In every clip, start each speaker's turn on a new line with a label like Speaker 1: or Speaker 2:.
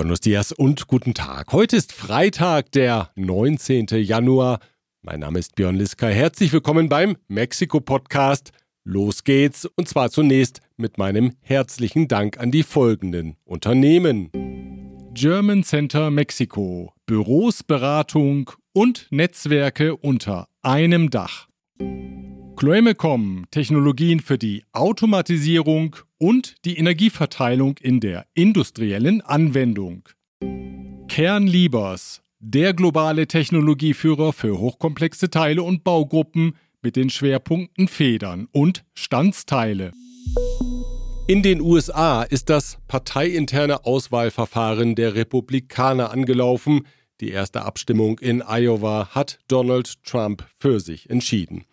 Speaker 1: Buenos dias und guten Tag. Heute ist Freitag, der 19. Januar. Mein Name ist Björn Liska. Herzlich willkommen beim Mexiko-Podcast. Los geht's und zwar zunächst mit meinem herzlichen Dank an die folgenden Unternehmen. German Center Mexiko. Büros, Beratung und Netzwerke unter einem Dach. Chloemecom, Technologien für die Automatisierung und die Energieverteilung in der industriellen Anwendung. Kernliebers, der globale Technologieführer für hochkomplexe Teile und Baugruppen mit den Schwerpunkten Federn und Standsteile. In den USA ist das parteiinterne Auswahlverfahren der Republikaner angelaufen. Die erste Abstimmung in Iowa hat Donald Trump für sich entschieden.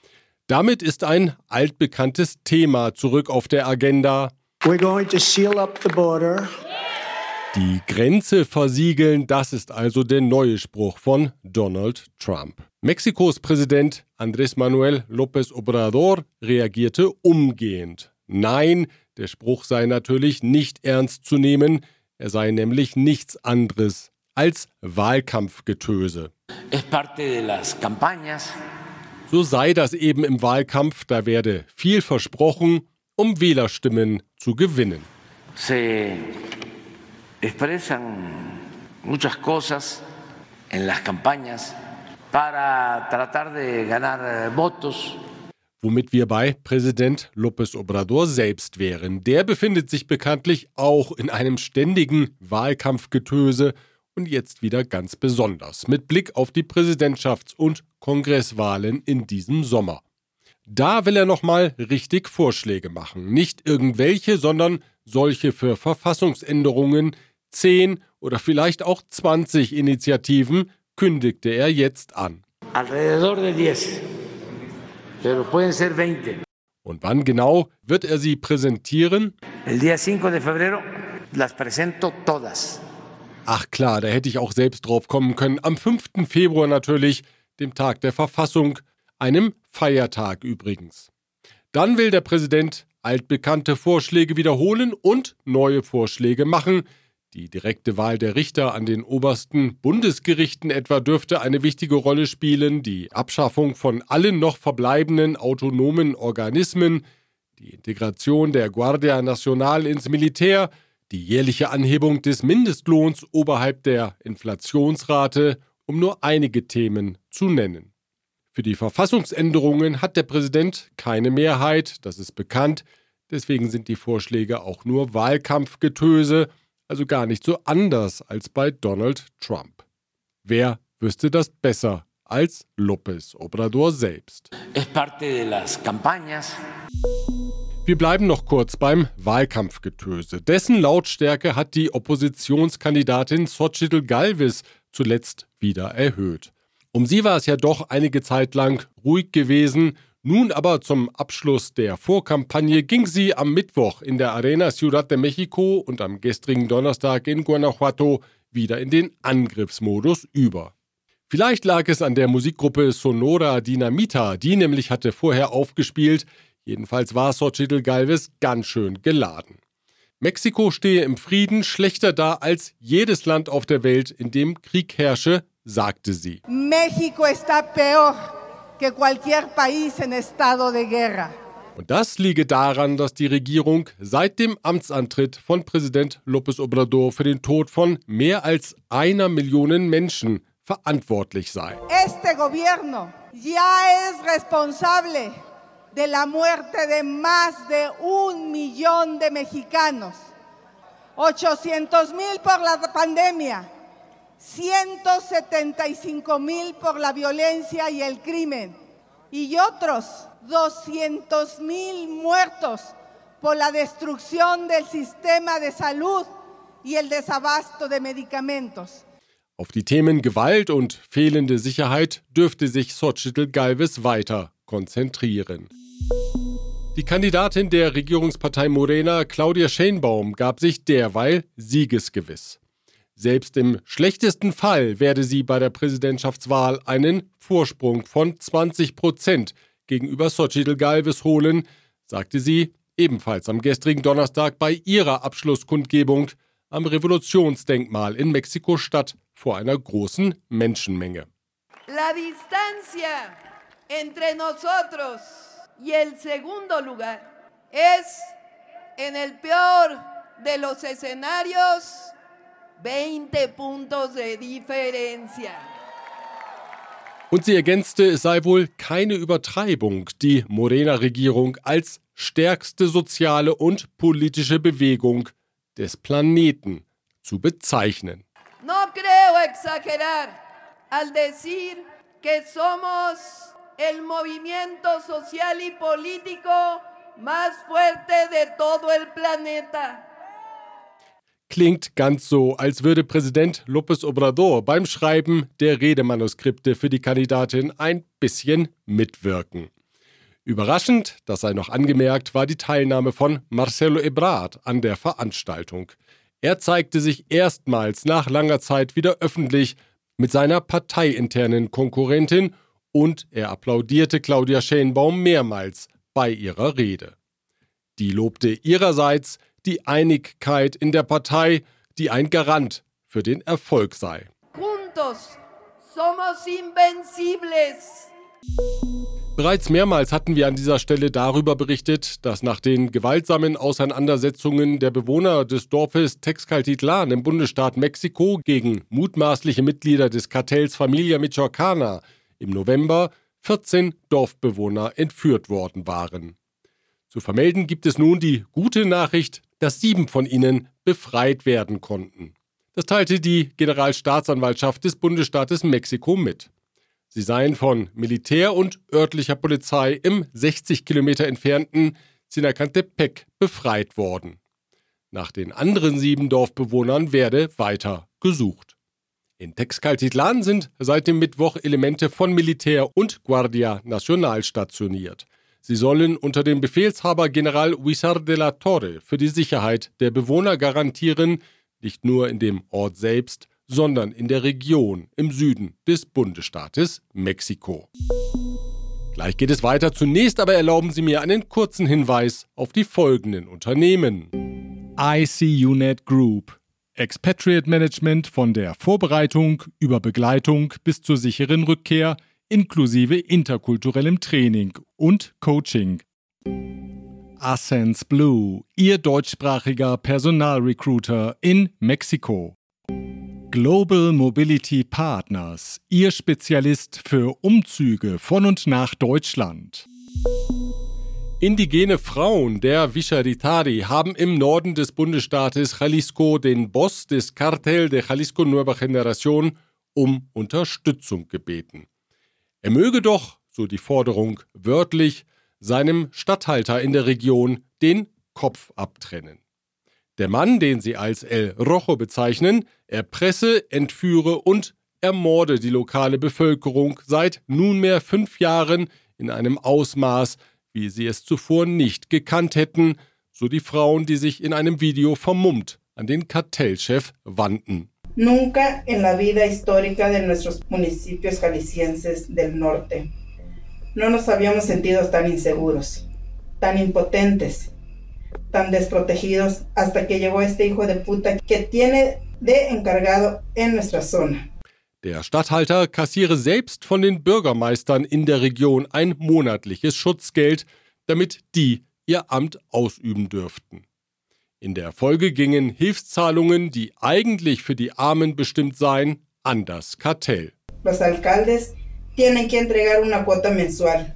Speaker 1: Damit ist ein altbekanntes Thema zurück auf der Agenda. We're going to seal up the border. Die Grenze versiegeln, das ist also der neue Spruch von Donald Trump. Mexikos Präsident Andrés Manuel López Obrador reagierte umgehend. Nein, der Spruch sei natürlich nicht ernst zu nehmen, er sei nämlich nichts anderes als Wahlkampfgetöse. Es parte de las campañas so sei das eben im Wahlkampf, da werde viel versprochen, um Wählerstimmen zu gewinnen. Se expresan muchas cosas en las campañas para tratar de ganar eh, votos. Womit wir bei Präsident López Obrador selbst wären. Der befindet sich bekanntlich auch in einem ständigen Wahlkampfgetöse und jetzt wieder ganz besonders mit Blick auf die Präsidentschafts- und Kongresswahlen in diesem Sommer. Da will er nochmal richtig Vorschläge machen. Nicht irgendwelche, sondern solche für Verfassungsänderungen. Zehn oder vielleicht auch 20 Initiativen kündigte er jetzt an. Alrededor de 10. Pero pueden ser 20. Und wann genau wird er sie präsentieren? El día 5 de febrero las presento todas. Ach klar, da hätte ich auch selbst drauf kommen können. Am 5. Februar natürlich, dem Tag der Verfassung, einem Feiertag übrigens. Dann will der Präsident altbekannte Vorschläge wiederholen und neue Vorschläge machen. Die direkte Wahl der Richter an den obersten Bundesgerichten etwa dürfte eine wichtige Rolle spielen, die Abschaffung von allen noch verbleibenden autonomen Organismen, die Integration der Guardia Nacional ins Militär, die jährliche Anhebung des Mindestlohns oberhalb der Inflationsrate, um nur einige Themen zu nennen. Für die Verfassungsänderungen hat der Präsident keine Mehrheit, das ist bekannt, deswegen sind die Vorschläge auch nur Wahlkampfgetöse, also gar nicht so anders als bei Donald Trump. Wer wüsste das besser als López Obrador selbst? Es parte de las campañas. Wir bleiben noch kurz beim Wahlkampfgetöse. Dessen Lautstärke hat die Oppositionskandidatin Xochitl Galvis zuletzt wieder erhöht. Um sie war es ja doch einige Zeit lang ruhig gewesen. Nun aber zum Abschluss der Vorkampagne ging sie am Mittwoch in der Arena Ciudad de Mexico und am gestrigen Donnerstag in Guanajuato wieder in den Angriffsmodus über. Vielleicht lag es an der Musikgruppe Sonora Dinamita, die nämlich hatte vorher aufgespielt, Jedenfalls war Xochitl Galvez ganz schön geladen. Mexiko stehe im Frieden schlechter da als jedes Land auf der Welt, in dem Krieg herrsche, sagte sie. México está peor que cualquier país en estado de guerra. Und das liege daran, dass die Regierung seit dem Amtsantritt von Präsident López Obrador für den Tod von mehr als einer Million Menschen verantwortlich sei. Este gobierno ya es responsable de la muerte de más de un millón de mexicanos, 800 mil por la pandemia, 175 mil por la violencia y el crimen y otros 200 mil muertos por la destrucción del sistema de salud y el desabasto de medicamentos. Auf die Themen Gewalt und fehlende Sicherheit dürfte sich Xochitl Galvez weiter konzentrieren. Die Kandidatin der Regierungspartei Morena, Claudia Schenbaum, gab sich derweil siegesgewiss. Selbst im schlechtesten Fall werde sie bei der Präsidentschaftswahl einen Vorsprung von 20 Prozent gegenüber Xochitl Galvez holen, sagte sie ebenfalls am gestrigen Donnerstag bei ihrer Abschlusskundgebung am Revolutionsdenkmal in Mexiko-Stadt vor einer großen Menschenmenge.
Speaker 2: La distancia entre nosotros y el segundo lugar es en el peor de los escenarios 20 puntos de diferencia.
Speaker 1: Und sie ergänzte, es sei wohl keine Übertreibung, die Morena-Regierung als stärkste soziale und politische Bewegung des Planeten zu bezeichnen.
Speaker 2: No creo exagerar al decir que somos el movimiento social y político más fuerte de todo el planeta.
Speaker 1: Klingt ganz so, als würde Präsident López Obrador beim Schreiben der Redemanuskripte für die Kandidatin ein bisschen mitwirken. Überraschend, das sei noch angemerkt, war die Teilnahme von Marcelo Ebrard an der Veranstaltung. Er zeigte sich erstmals nach langer Zeit wieder öffentlich mit seiner parteiinternen Konkurrentin und er applaudierte Claudia Schenbaum mehrmals bei ihrer Rede. Die lobte ihrerseits die Einigkeit in der Partei, die ein Garant für den Erfolg sei. Juntos somos invencibles. Bereits mehrmals hatten wir an dieser Stelle darüber berichtet, dass nach den gewaltsamen Auseinandersetzungen der Bewohner des Dorfes Texcaltitlan im Bundesstaat Mexiko gegen mutmaßliche Mitglieder des Kartells Familia Michoacana im November 14 Dorfbewohner entführt worden waren. Zu vermelden gibt es nun die gute Nachricht, dass sieben von ihnen befreit werden konnten. Das teilte die Generalstaatsanwaltschaft des Bundesstaates Mexiko mit. Sie seien von Militär und örtlicher Polizei im 60 Kilometer entfernten Sinacantepec befreit worden. Nach den anderen sieben Dorfbewohnern werde weiter gesucht. In Texcaltitlan sind seit dem Mittwoch Elemente von Militär und Guardia Nacional stationiert. Sie sollen unter dem Befehlshaber General Huizar de la Torre für die Sicherheit der Bewohner garantieren, nicht nur in dem Ort selbst, sondern in der Region im Süden des Bundesstaates Mexiko. Gleich geht es weiter. Zunächst aber erlauben Sie mir einen kurzen Hinweis auf die folgenden Unternehmen.
Speaker 3: ICUNET Group. Expatriate Management von der Vorbereitung über Begleitung bis zur sicheren Rückkehr inklusive interkulturellem Training und Coaching. Ascens Blue, Ihr deutschsprachiger Personalrecruiter in Mexiko. Global Mobility Partners, Ihr Spezialist für Umzüge von und nach Deutschland.
Speaker 1: Indigene Frauen der Visharitari haben im Norden des Bundesstaates Jalisco den Boss des Cartel de Jalisco Nueva Generación um Unterstützung gebeten. Er möge doch, so die Forderung wörtlich, seinem Statthalter in der Region den Kopf abtrennen. Der Mann, den sie als El Rojo bezeichnen, erpresse, entführe und ermorde die lokale Bevölkerung seit nunmehr fünf Jahren in einem Ausmaß, wie sie es zuvor nicht gekannt hätten, so die Frauen, die sich in einem Video vermummt an den Kartellchef wandten.
Speaker 4: Nunca en la vida histórica de nuestros municipios jaliscienses del norte no nos habíamos sentido tan inseguros, tan impotentes, tan desprotegidos hasta que llegó este hijo de puta que tiene de encargado en nuestra zona.
Speaker 1: Der Statthalter kassiere selbst von den Bürgermeistern in der Region ein monatliches Schutzgeld, damit die ihr Amt ausüben dürften. In der Folge gingen Hilfszahlungen, die eigentlich für die Armen bestimmt seien, an das Kartell.
Speaker 4: Los alcaldes tienen que entregar una cuota mensual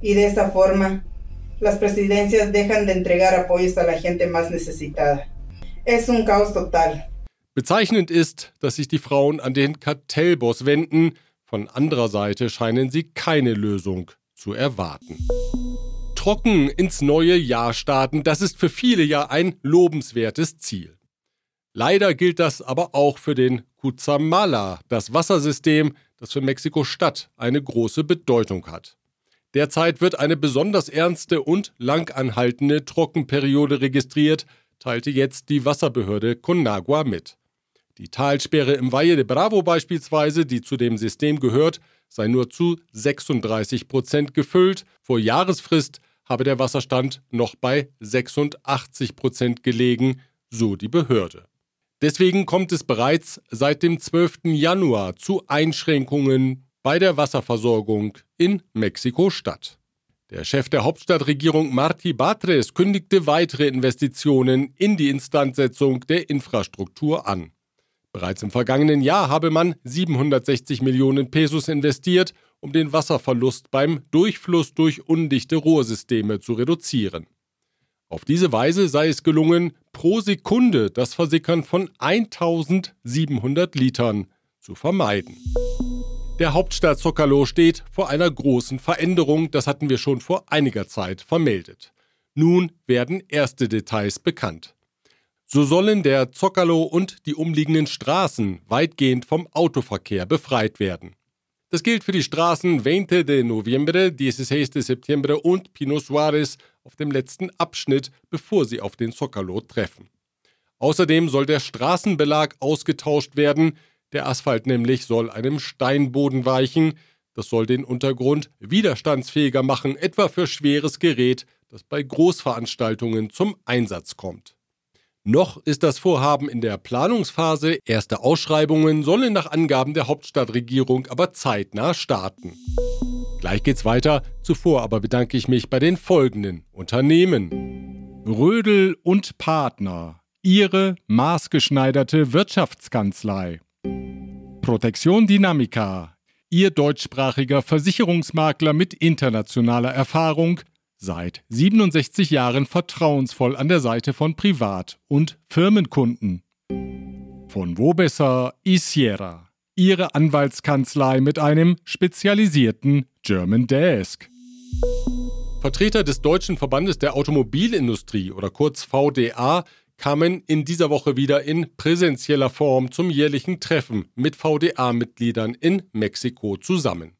Speaker 4: y de esa forma las presidencias dejan de entregar apoyos a la gente más necesitada. Es un caos total.
Speaker 1: Bezeichnend ist, dass sich die Frauen an den Kartellboss wenden, von anderer Seite scheinen sie keine Lösung zu erwarten. Trocken ins neue Jahr starten, das ist für viele ja ein lobenswertes Ziel. Leider gilt das aber auch für den Cutzamala, das Wassersystem, das für Mexiko-Stadt eine große Bedeutung hat. Derzeit wird eine besonders ernste und langanhaltende Trockenperiode registriert, teilte jetzt die Wasserbehörde Conagua mit. Die Talsperre im Valle de Bravo beispielsweise, die zu dem System gehört, sei nur zu 36 Prozent gefüllt. Vor Jahresfrist habe der Wasserstand noch bei 86 Prozent gelegen, so die Behörde. Deswegen kommt es bereits seit dem 12. Januar zu Einschränkungen bei der Wasserversorgung in Mexiko-Stadt. Der Chef der Hauptstadtregierung Marti Batres kündigte weitere Investitionen in die Instandsetzung der Infrastruktur an. Bereits im vergangenen Jahr habe man 760 Millionen Pesos investiert, um den Wasserverlust beim Durchfluss durch undichte Rohrsysteme zu reduzieren. Auf diese Weise sei es gelungen, pro Sekunde das Versickern von 1700 Litern zu vermeiden. Der Hauptstadt Zocalo steht vor einer großen Veränderung, das hatten wir schon vor einiger Zeit vermeldet. Nun werden erste Details bekannt. So sollen der Zocalo und die umliegenden Straßen weitgehend vom Autoverkehr befreit werden. Das gilt für die Straßen 20 de Noviembre, 16 de Septiembre und Pino Suárez auf dem letzten Abschnitt, bevor sie auf den Zocalo treffen. Außerdem soll der Straßenbelag ausgetauscht werden, der Asphalt nämlich soll einem Steinboden weichen, das soll den Untergrund widerstandsfähiger machen, etwa für schweres Gerät, das bei Großveranstaltungen zum Einsatz kommt. Noch ist das Vorhaben in der Planungsphase. Erste Ausschreibungen sollen nach Angaben der Hauptstadtregierung aber zeitnah starten. Gleich geht's weiter. Zuvor aber bedanke ich mich bei den folgenden Unternehmen.
Speaker 3: Rödel und Partner. Ihre maßgeschneiderte Wirtschaftskanzlei. Protection Dynamica. Ihr deutschsprachiger Versicherungsmakler mit internationaler Erfahrung seit 67 Jahren vertrauensvoll an der Seite von Privat- und Firmenkunden. Von wo besser Isiera, ihre Anwaltskanzlei mit einem spezialisierten German Desk.
Speaker 1: Vertreter des Deutschen Verbandes der Automobilindustrie oder kurz VDA kamen in dieser Woche wieder in präsentieller Form zum jährlichen Treffen mit VDA-Mitgliedern in Mexiko zusammen.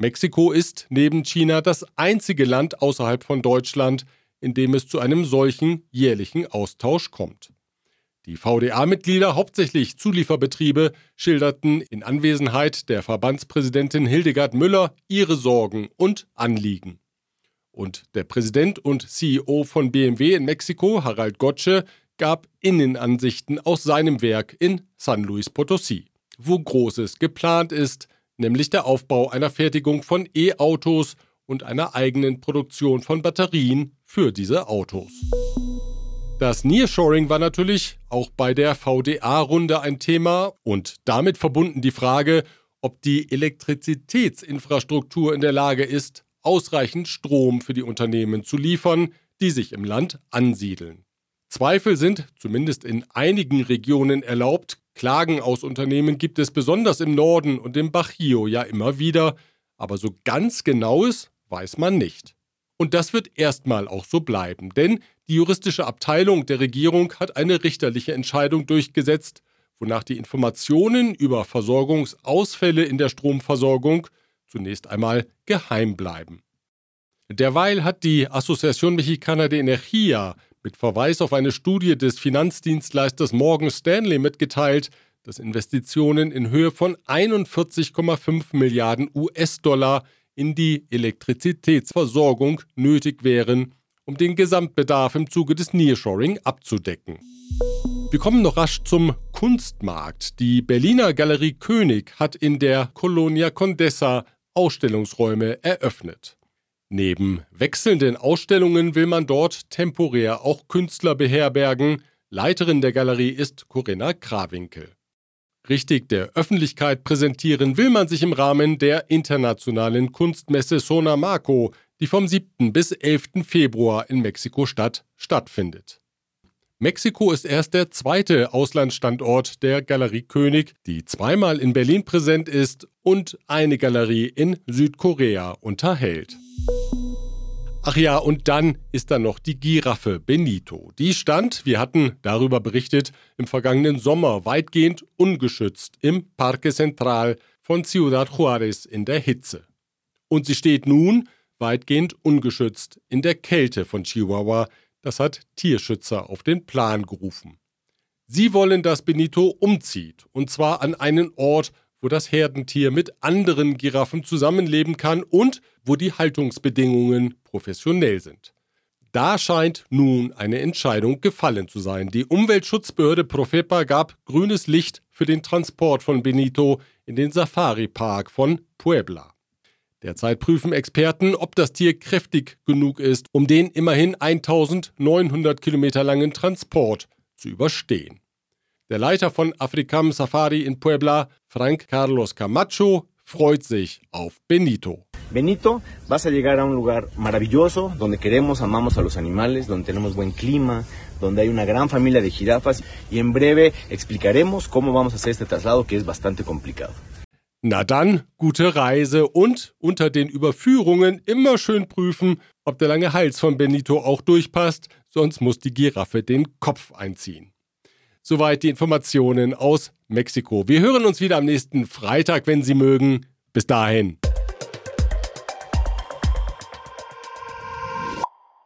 Speaker 1: Mexiko ist neben China das einzige Land außerhalb von Deutschland, in dem es zu einem solchen jährlichen Austausch kommt. Die VDA-Mitglieder, hauptsächlich Zulieferbetriebe, schilderten in Anwesenheit der Verbandspräsidentin Hildegard Müller ihre Sorgen und Anliegen. Und der Präsident und CEO von BMW in Mexiko, Harald Gottsche, gab Innenansichten aus seinem Werk in San Luis Potosí, wo Großes geplant ist, nämlich der Aufbau einer Fertigung von E-Autos und einer eigenen Produktion von Batterien für diese Autos. Das Nearshoring war natürlich auch bei der VDA-Runde ein Thema und damit verbunden die Frage, ob die Elektrizitätsinfrastruktur in der Lage ist, ausreichend Strom für die Unternehmen zu liefern, die sich im Land ansiedeln. Zweifel sind, zumindest in einigen Regionen, erlaubt, Klagen aus Unternehmen gibt es besonders im Norden und im Bajio ja immer wieder, aber so ganz genaues weiß man nicht. Und das wird erstmal auch so bleiben, denn die juristische Abteilung der Regierung hat eine richterliche Entscheidung durchgesetzt, wonach die Informationen über Versorgungsausfälle in der Stromversorgung zunächst einmal geheim bleiben. Derweil hat die Asociación Mexicana de Energía mit Verweis auf eine Studie des Finanzdienstleisters Morgan Stanley mitgeteilt, dass Investitionen in Höhe von 41,5 Milliarden US-Dollar in die Elektrizitätsversorgung nötig wären, um den Gesamtbedarf im Zuge des Nearshoring abzudecken. Wir kommen noch rasch zum Kunstmarkt. Die Berliner Galerie König hat in der Colonia Condessa Ausstellungsräume eröffnet. Neben wechselnden Ausstellungen will man dort temporär auch Künstler beherbergen. Leiterin der Galerie ist Corinna Krawinkel. Richtig der Öffentlichkeit präsentieren will man sich im Rahmen der internationalen Kunstmesse Sonamaco, die vom 7. bis 11. Februar in Mexiko-Stadt stattfindet. Mexiko ist erst der zweite Auslandsstandort der Galerie König, die zweimal in Berlin präsent ist und eine Galerie in Südkorea unterhält. Ach ja, und dann ist da noch die Giraffe Benito. Die stand, wir hatten darüber berichtet, im vergangenen Sommer weitgehend ungeschützt im Parque Central von Ciudad Juárez in der Hitze. Und sie steht nun weitgehend ungeschützt in der Kälte von Chihuahua. Das hat Tierschützer auf den Plan gerufen. Sie wollen, dass Benito umzieht, und zwar an einen Ort, wo das Herdentier mit anderen Giraffen zusammenleben kann und wo die Haltungsbedingungen professionell sind. Da scheint nun eine Entscheidung gefallen zu sein. Die Umweltschutzbehörde Profepa gab grünes Licht für den Transport von Benito in den Safari-Park von Puebla. Derzeit prüfen Experten, ob das Tier kräftig genug ist, um den immerhin 1900 Kilometer langen Transport zu überstehen. Der Leiter von Afrikam Safari in Puebla, Frank Carlos Camacho, freut sich auf Benito.
Speaker 5: Benito, vas a llegar a un lugar maravilloso, donde queremos, amamos a los animales, donde tenemos buen clima, donde hay una gran familia de jirafas y en breve explicaremos cómo vamos a hacer este traslado que es bastante complicado.
Speaker 1: Na dann, gute Reise und unter den Überführungen immer schön prüfen, ob der lange Hals von Benito auch durchpasst, sonst muss die Giraffe den Kopf einziehen. Soweit die Informationen aus Mexiko. Wir hören uns wieder am nächsten Freitag, wenn Sie mögen. Bis dahin.